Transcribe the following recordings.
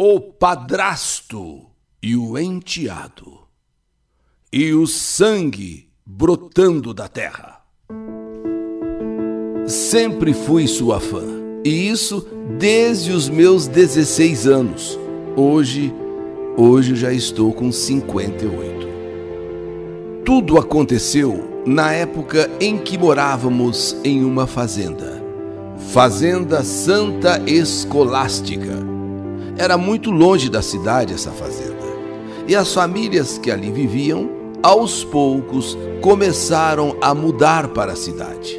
o padrasto e o enteado, e o sangue brotando da terra. Sempre fui sua fã, e isso desde os meus 16 anos. Hoje, hoje já estou com 58. Tudo aconteceu na época em que morávamos em uma fazenda. Fazenda Santa Escolástica era muito longe da cidade essa fazenda. E as famílias que ali viviam, aos poucos, começaram a mudar para a cidade.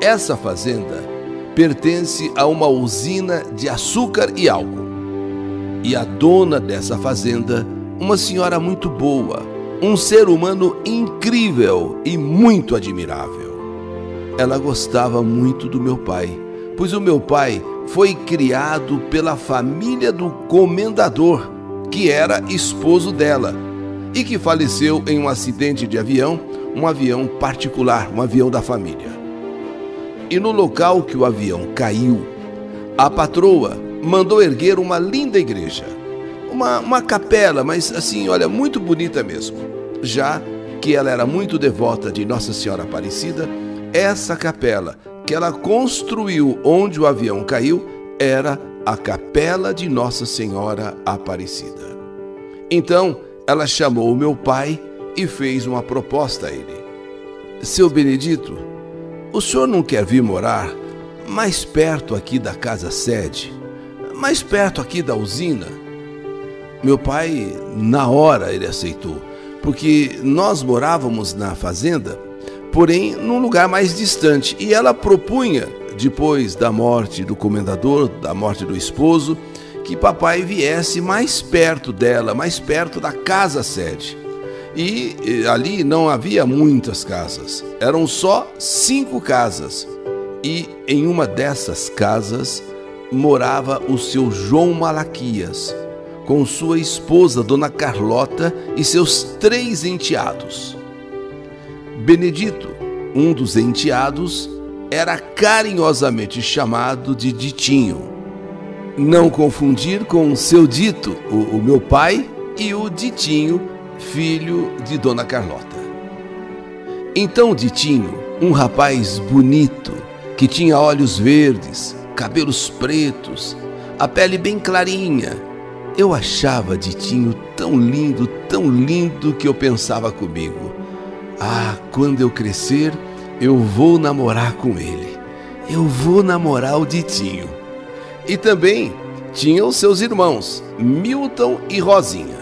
Essa fazenda pertence a uma usina de açúcar e álcool. E a dona dessa fazenda, uma senhora muito boa, um ser humano incrível e muito admirável. Ela gostava muito do meu pai, pois o meu pai foi criado pela família do comendador, que era esposo dela, e que faleceu em um acidente de avião, um avião particular, um avião da família. E no local que o avião caiu, a patroa mandou erguer uma linda igreja, uma, uma capela, mas assim, olha, muito bonita mesmo. Já que ela era muito devota de Nossa Senhora Aparecida, essa capela que ela construiu onde o avião caiu era a capela de Nossa Senhora Aparecida. Então ela chamou meu pai e fez uma proposta a ele: Seu Benedito, o senhor não quer vir morar mais perto aqui da casa sede, mais perto aqui da usina? Meu pai, na hora, ele aceitou, porque nós morávamos na fazenda porém num lugar mais distante. E ela propunha, depois da morte do comendador, da morte do esposo, que papai viesse mais perto dela, mais perto da casa sede. E ali não havia muitas casas, eram só cinco casas. E em uma dessas casas morava o seu João Malaquias, com sua esposa, Dona Carlota, e seus três enteados. Benedito, um dos enteados, era carinhosamente chamado de Ditinho. Não confundir com seu dito, o, o meu pai, e o Ditinho, filho de Dona Carlota. Então Ditinho, um rapaz bonito, que tinha olhos verdes, cabelos pretos, a pele bem clarinha, eu achava Ditinho tão lindo, tão lindo que eu pensava comigo. Ah, quando eu crescer, eu vou namorar com ele. Eu vou namorar o Ditinho. E também tinha os seus irmãos, Milton e Rosinha.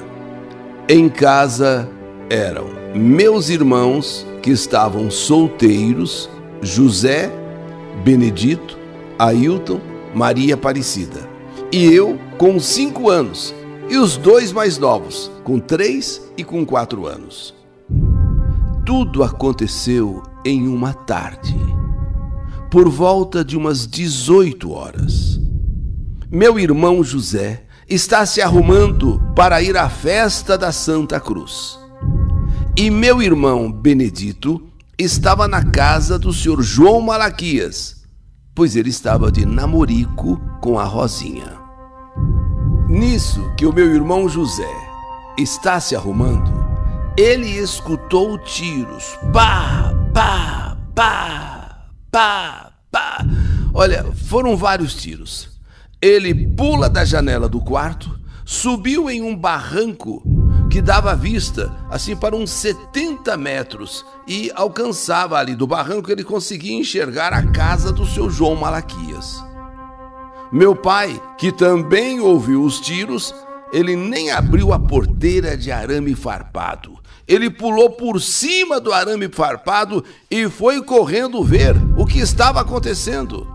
Em casa eram meus irmãos que estavam solteiros, José, Benedito, Ailton, Maria Aparecida. E eu com cinco anos. E os dois mais novos, com três e com quatro anos. Tudo aconteceu em uma tarde, por volta de umas 18 horas. Meu irmão José está se arrumando para ir à festa da Santa Cruz. E meu irmão Benedito estava na casa do senhor João Malaquias, pois ele estava de namorico com a Rosinha. Nisso que o meu irmão José está se arrumando, ele escutou tiros. Pá, pá, pá, pá, pá. Olha, foram vários tiros. Ele pula da janela do quarto, subiu em um barranco que dava vista assim para uns 70 metros e alcançava ali do barranco ele conseguia enxergar a casa do seu João Malaquias. Meu pai, que também ouviu os tiros, ele nem abriu a porteira de arame farpado ele pulou por cima do arame farpado e foi correndo ver o que estava acontecendo.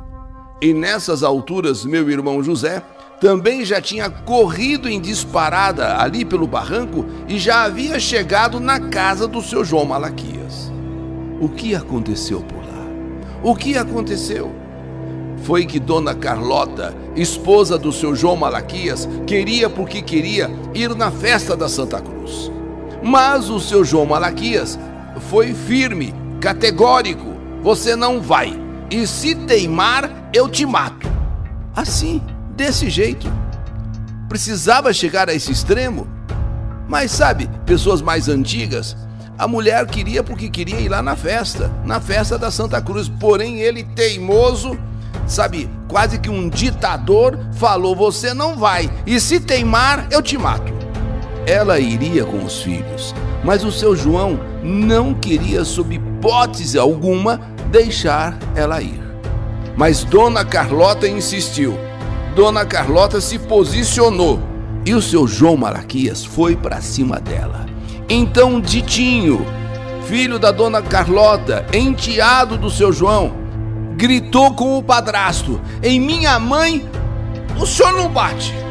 E nessas alturas, meu irmão José também já tinha corrido em disparada ali pelo barranco e já havia chegado na casa do seu João Malaquias. O que aconteceu por lá? O que aconteceu? Foi que Dona Carlota, esposa do seu João Malaquias, queria porque queria ir na festa da Santa Cruz. Mas o seu João Malaquias foi firme, categórico: você não vai. E se teimar, eu te mato. Assim, desse jeito. Precisava chegar a esse extremo? Mas sabe, pessoas mais antigas, a mulher queria porque queria ir lá na festa, na festa da Santa Cruz, porém ele teimoso, sabe, quase que um ditador, falou: Você não vai, e se teimar, eu te mato. Ela iria com os filhos, mas o seu João não queria, sob hipótese alguma, deixar ela ir. Mas Dona Carlota insistiu. Dona Carlota se posicionou e o seu João Malaquias foi para cima dela. Então Ditinho, filho da Dona Carlota, enteado do seu João, gritou com o padrasto: Em minha mãe, o senhor não bate.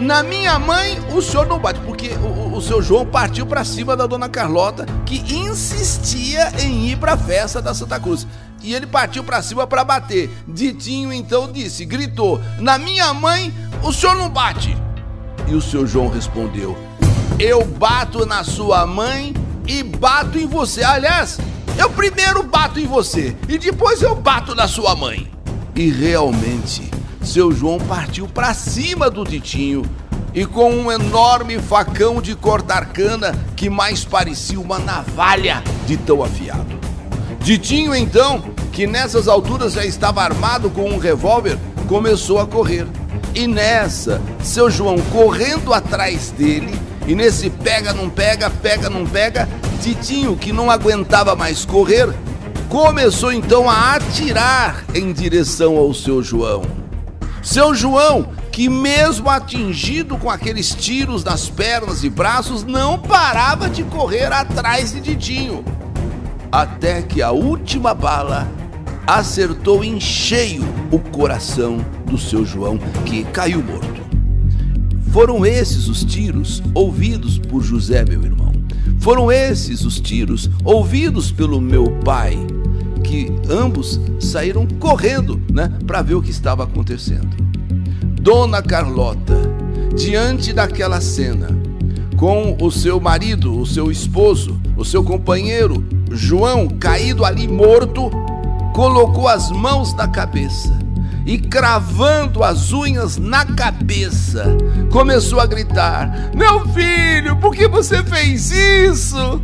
Na minha mãe, o senhor não bate, porque o, o seu João partiu para cima da dona Carlota, que insistia em ir para a festa da Santa Cruz. E ele partiu para cima para bater. Ditinho então disse, gritou: Na minha mãe, o senhor não bate. E o seu João respondeu: Eu bato na sua mãe e bato em você. Aliás, eu primeiro bato em você e depois eu bato na sua mãe. E realmente seu João partiu para cima do Ditinho e com um enorme facão de cortar cana que mais parecia uma navalha de tão afiado. Ditinho, então, que nessas alturas já estava armado com um revólver, começou a correr. E nessa, seu João correndo atrás dele, e nesse pega não pega, pega não pega, Titinho, que não aguentava mais correr, começou então a atirar em direção ao seu João. Seu João, que mesmo atingido com aqueles tiros nas pernas e braços, não parava de correr atrás de Didinho. Até que a última bala acertou em cheio o coração do seu João, que caiu morto. Foram esses os tiros ouvidos por José, meu irmão. Foram esses os tiros ouvidos pelo meu pai, que ambos saíram correndo, né, para ver o que estava acontecendo. Dona Carlota, diante daquela cena, com o seu marido, o seu esposo, o seu companheiro, João, caído ali morto, colocou as mãos na cabeça e cravando as unhas na cabeça, começou a gritar: Meu filho, por que você fez isso?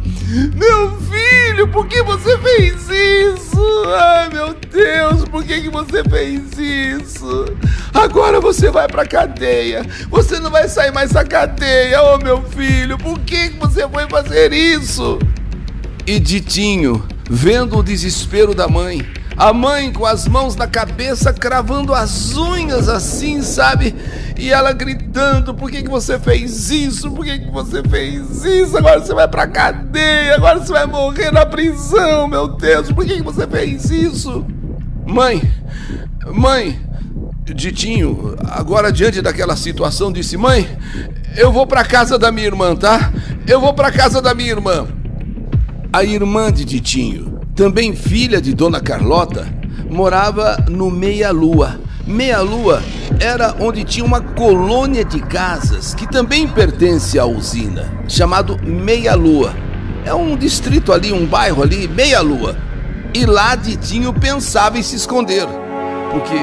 Meu filho, por que você fez isso? Ai meu Deus, por que, que você fez isso? Agora você vai pra cadeia, você não vai sair mais da cadeia, oh meu filho, por que, que você foi fazer isso? E Ditinho, vendo o desespero da mãe, a mãe com as mãos na cabeça, cravando as unhas assim, sabe? E ela gritando: Por que, que você fez isso? Por que, que você fez isso? Agora você vai pra cadeia, agora você vai morrer na prisão, meu Deus, por que, que você fez isso? Mãe, mãe, Ditinho, agora diante daquela situação, disse: Mãe, eu vou pra casa da minha irmã, tá? Eu vou pra casa da minha irmã. A irmã de Ditinho também filha de Dona Carlota, morava no Meia Lua. Meia Lua era onde tinha uma colônia de casas que também pertence à usina, chamado Meia Lua. É um distrito ali, um bairro ali, Meia Lua. E lá Ditinho pensava em se esconder, porque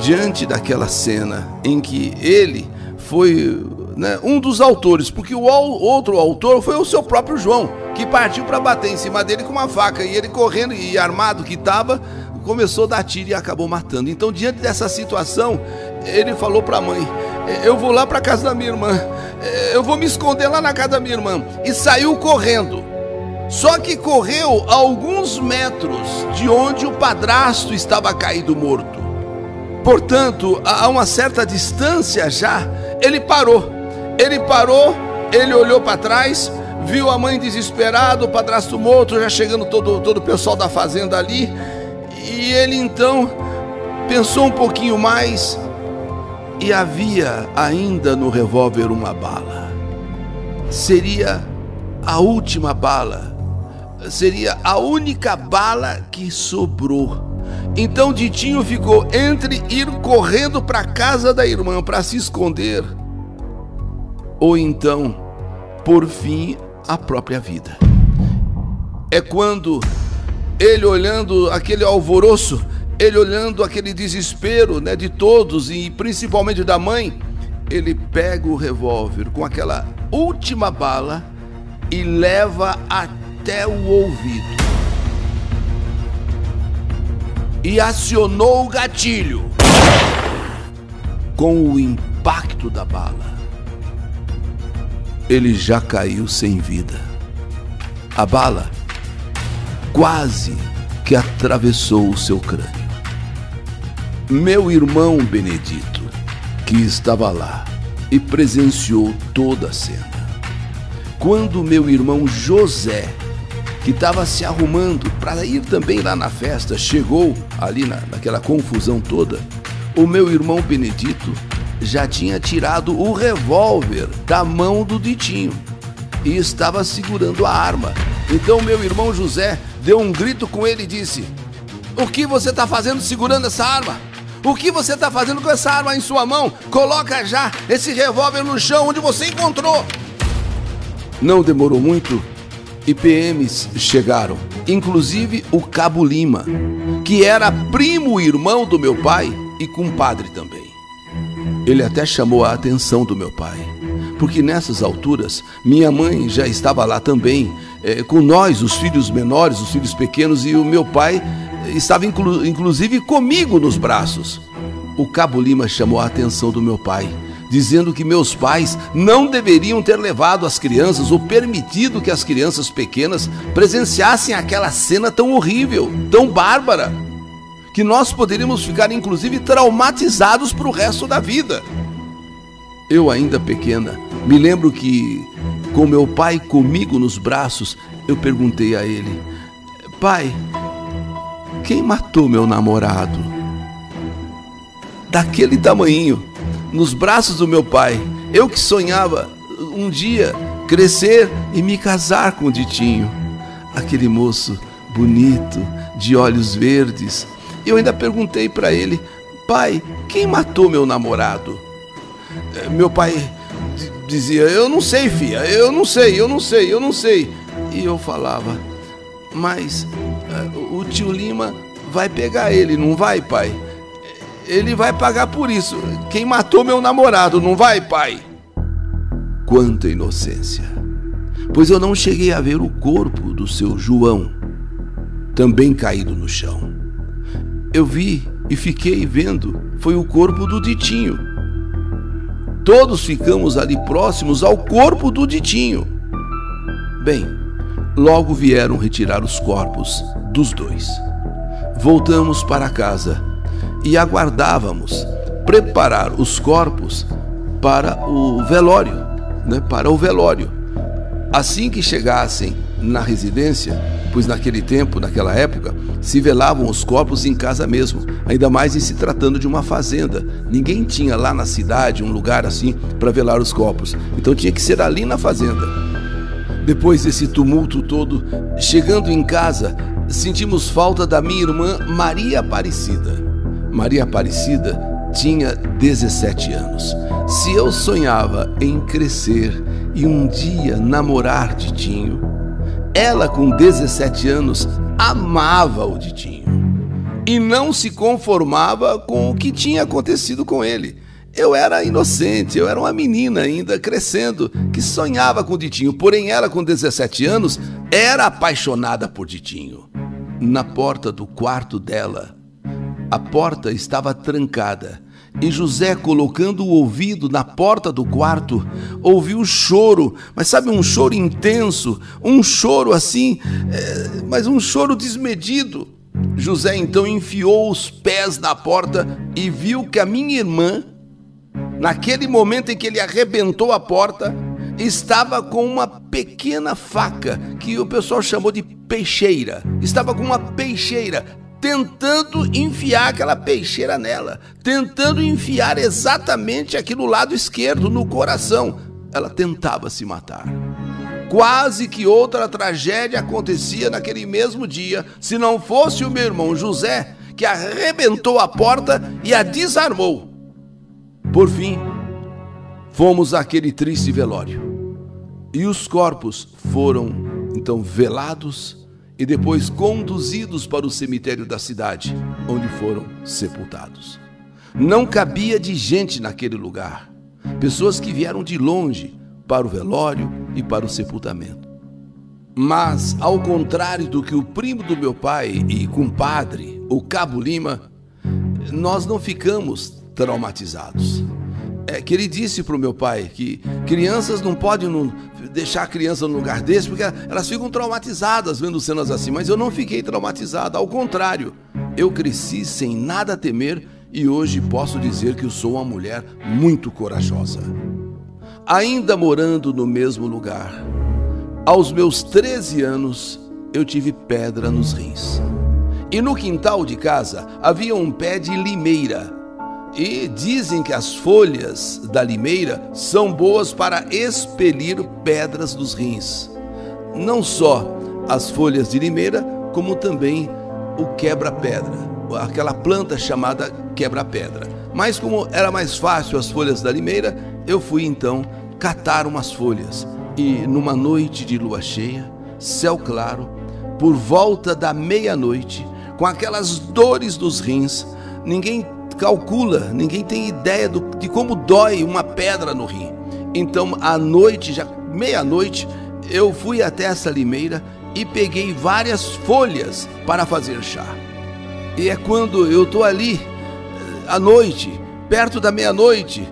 diante daquela cena em que ele foi né, um dos autores, porque o outro autor foi o seu próprio João que partiu para bater em cima dele com uma faca. E ele correndo e armado que estava, começou a dar tiro e acabou matando. Então, diante dessa situação, ele falou para a mãe: Eu vou lá para casa da minha irmã, eu vou me esconder lá na casa da minha irmã. E saiu correndo. Só que correu alguns metros de onde o padrasto estava caído morto. Portanto, a uma certa distância já, ele parou. Ele parou, ele olhou para trás, viu a mãe desesperada, o padrasto morto, já chegando todo, todo o pessoal da fazenda ali. E ele então pensou um pouquinho mais e havia ainda no revólver uma bala. Seria a última bala, seria a única bala que sobrou. Então Ditinho ficou entre ir correndo para a casa da irmã para se esconder, ou então, por fim, a própria vida. É quando ele olhando aquele alvoroço, ele olhando aquele desespero né, de todos e principalmente da mãe, ele pega o revólver com aquela última bala e leva até o ouvido. E acionou o gatilho. Com o impacto da bala, ele já caiu sem vida. A bala quase que atravessou o seu crânio. Meu irmão Benedito, que estava lá e presenciou toda a cena. Quando meu irmão José, que estava se arrumando para ir também lá na festa, chegou ali na, naquela confusão toda, o meu irmão Benedito já tinha tirado o revólver da mão do Ditinho e estava segurando a arma. Então meu irmão José deu um grito com ele e disse: O que você está fazendo segurando essa arma? O que você está fazendo com essa arma em sua mão? Coloca já esse revólver no chão onde você encontrou. Não demorou muito e PMs chegaram, inclusive o Cabo Lima, que era primo irmão do meu pai e compadre também. Ele até chamou a atenção do meu pai, porque nessas alturas minha mãe já estava lá também, é, com nós, os filhos menores, os filhos pequenos, e o meu pai estava inclu inclusive comigo nos braços. O Cabo Lima chamou a atenção do meu pai, dizendo que meus pais não deveriam ter levado as crianças ou permitido que as crianças pequenas presenciassem aquela cena tão horrível, tão bárbara que nós poderíamos ficar inclusive traumatizados para o resto da vida. Eu, ainda pequena, me lembro que, com meu pai comigo nos braços, eu perguntei a ele: Pai, quem matou meu namorado? Daquele tamanho, nos braços do meu pai, eu que sonhava um dia crescer e me casar com o Ditinho, aquele moço bonito, de olhos verdes, eu ainda perguntei para ele: Pai, quem matou meu namorado? É, meu pai dizia: Eu não sei, filha, eu não sei, eu não sei, eu não sei. E eu falava: Mas é, o tio Lima vai pegar ele, não vai, pai? Ele vai pagar por isso. Quem matou meu namorado, não vai, pai? Quanta inocência! Pois eu não cheguei a ver o corpo do seu João, também caído no chão eu vi e fiquei vendo foi o corpo do Ditinho. Todos ficamos ali próximos ao corpo do Ditinho. Bem, logo vieram retirar os corpos dos dois. Voltamos para casa e aguardávamos preparar os corpos para o velório, né, para o velório. Assim que chegassem na residência, pois naquele tempo, naquela época, se velavam os corpos em casa mesmo, ainda mais em se tratando de uma fazenda. Ninguém tinha lá na cidade um lugar assim para velar os corpos, então tinha que ser ali na fazenda. Depois desse tumulto todo, chegando em casa, sentimos falta da minha irmã Maria Aparecida. Maria Aparecida tinha 17 anos. Se eu sonhava em crescer e um dia namorar Titinho, ela, com 17 anos, amava o Ditinho e não se conformava com o que tinha acontecido com ele. Eu era inocente, eu era uma menina ainda crescendo que sonhava com o Ditinho, porém ela, com 17 anos, era apaixonada por Ditinho. Na porta do quarto dela, a porta estava trancada e José, colocando o ouvido na porta do quarto, ouviu choro, mas sabe, um choro intenso, um choro assim, é, mas um choro desmedido. José então enfiou os pés na porta e viu que a minha irmã, naquele momento em que ele arrebentou a porta, estava com uma pequena faca que o pessoal chamou de peixeira. Estava com uma peixeira tentando enfiar aquela peixeira nela, tentando enfiar exatamente aqui no lado esquerdo, no coração. Ela tentava se matar. Quase que outra tragédia acontecia naquele mesmo dia, se não fosse o meu irmão José, que arrebentou a porta e a desarmou. Por fim, fomos àquele triste velório. E os corpos foram então velados e depois conduzidos para o cemitério da cidade, onde foram sepultados. Não cabia de gente naquele lugar. pessoas que vieram de longe para o velório e para o sepultamento. Mas, ao contrário do que o primo do meu pai e compadre, o Cabo Lima, nós não ficamos traumatizados. É que ele disse para o meu pai que crianças não podem deixar a criança no lugar desse porque elas ficam traumatizadas vendo cenas assim, mas eu não fiquei traumatizado, ao contrário, eu cresci sem nada temer e hoje posso dizer que eu sou uma mulher muito corajosa. Ainda morando no mesmo lugar, aos meus 13 anos, eu tive pedra nos rins. E no quintal de casa havia um pé de limeira. E dizem que as folhas da limeira são boas para expelir pedras dos rins. Não só as folhas de limeira, como também o quebra-pedra, aquela planta chamada quebra-pedra. Mas como era mais fácil as folhas da limeira, eu fui então catar umas folhas e numa noite de lua cheia, céu claro, por volta da meia-noite, com aquelas dores dos rins, ninguém calcula, ninguém tem ideia do, de como dói uma pedra no rim. Então, à noite, já meia-noite, eu fui até essa limeira e peguei várias folhas para fazer chá. E é quando eu estou ali, eh, à noite, perto da meia-noite,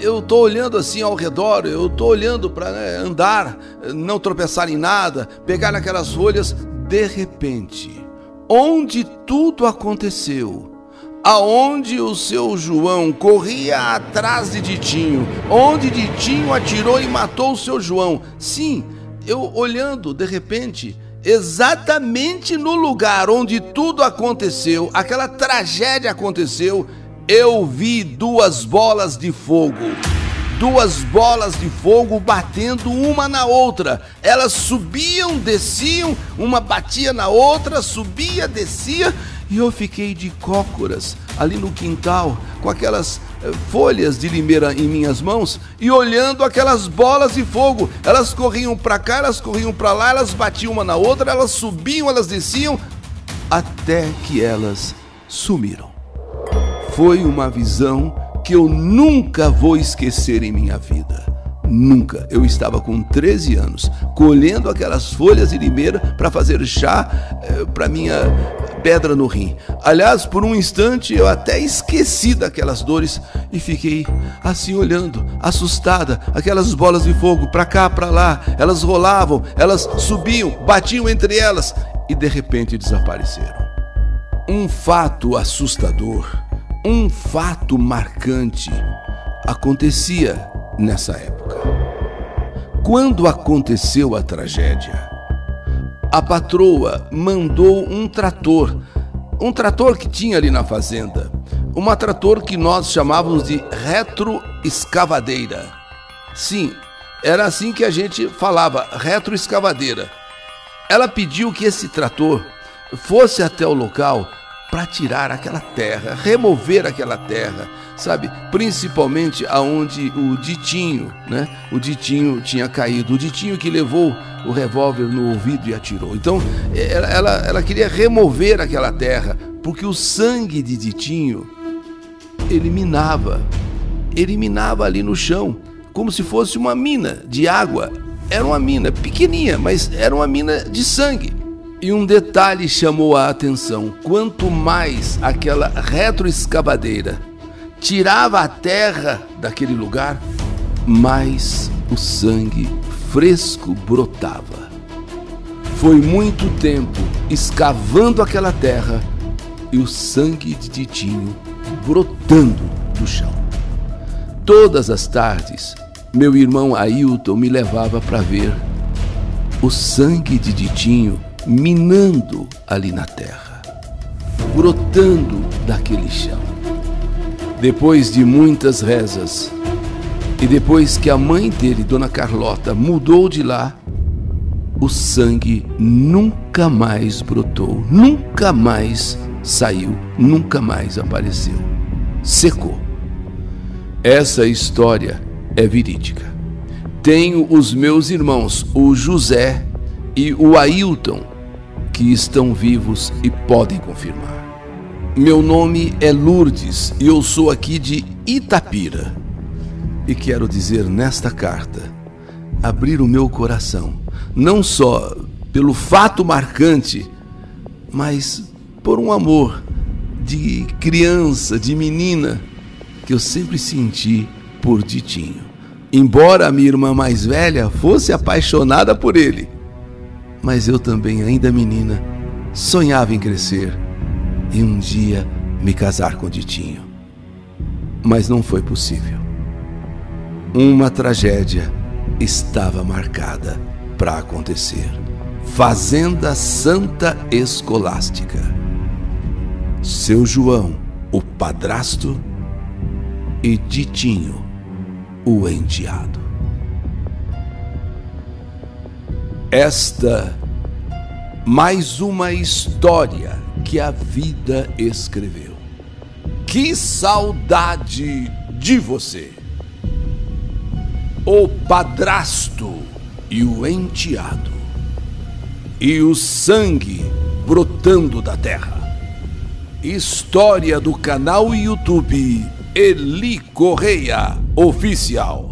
eu estou olhando assim ao redor, eu estou olhando para né, andar, não tropeçar em nada, pegar aquelas folhas. De repente, onde tudo aconteceu, aonde o seu João corria atrás de Ditinho, onde Ditinho atirou e matou o seu João. Sim, eu olhando, de repente, exatamente no lugar onde tudo aconteceu, aquela tragédia aconteceu, eu vi duas bolas de fogo. Duas bolas de fogo batendo uma na outra. Elas subiam, desciam, uma batia na outra, subia, descia, e eu fiquei de cócoras ali no quintal, com aquelas eh, folhas de limeira em minhas mãos e olhando aquelas bolas de fogo. Elas corriam para cá, elas corriam para lá, elas batiam uma na outra, elas subiam, elas desciam, até que elas sumiram foi uma visão que eu nunca vou esquecer em minha vida. Nunca. Eu estava com 13 anos, colhendo aquelas folhas de limeira para fazer chá eh, para minha pedra no rim. Aliás, por um instante eu até esqueci daquelas dores e fiquei assim olhando, assustada, aquelas bolas de fogo para cá, para lá, elas rolavam, elas subiam, batiam entre elas e de repente desapareceram. Um fato assustador um fato marcante acontecia nessa época. Quando aconteceu a tragédia, a patroa mandou um trator, um trator que tinha ali na fazenda, uma trator que nós chamávamos de retroescavadeira. Sim, era assim que a gente falava, retroescavadeira. Ela pediu que esse trator fosse até o local para tirar aquela terra, remover aquela terra, sabe? Principalmente aonde o Ditinho, né? O Ditinho tinha caído, o Ditinho que levou o revólver no ouvido e atirou. Então, ela, ela, ela queria remover aquela terra, porque o sangue de Ditinho eliminava, eliminava ali no chão, como se fosse uma mina de água. Era uma mina pequenininha, mas era uma mina de sangue. E um detalhe chamou a atenção: quanto mais aquela retroescavadeira tirava a terra daquele lugar, mais o sangue fresco brotava. Foi muito tempo escavando aquela terra e o sangue de Titinho brotando do chão. Todas as tardes, meu irmão Ailton me levava para ver o sangue de Ditinho minando ali na terra, brotando daquele chão. Depois de muitas rezas, e depois que a mãe dele, Dona Carlota, mudou de lá, o sangue nunca mais brotou, nunca mais saiu, nunca mais apareceu. Secou. Essa história é verídica. Tenho os meus irmãos, o José e o Ailton, que estão vivos e podem confirmar. Meu nome é Lourdes e eu sou aqui de Itapira. E quero dizer nesta carta, abrir o meu coração, não só pelo fato marcante, mas por um amor de criança, de menina, que eu sempre senti por Ditinho. Embora a minha irmã mais velha fosse apaixonada por ele, mas eu também, ainda menina, sonhava em crescer e um dia me casar com Ditinho. Mas não foi possível. Uma tragédia estava marcada para acontecer. Fazenda Santa Escolástica. Seu João, o padrasto, e Ditinho, o enteado. Esta mais uma história que a vida escreveu. Que saudade de você! O padrasto e o enteado, e o sangue brotando da terra. História do canal YouTube Eli Correia Oficial.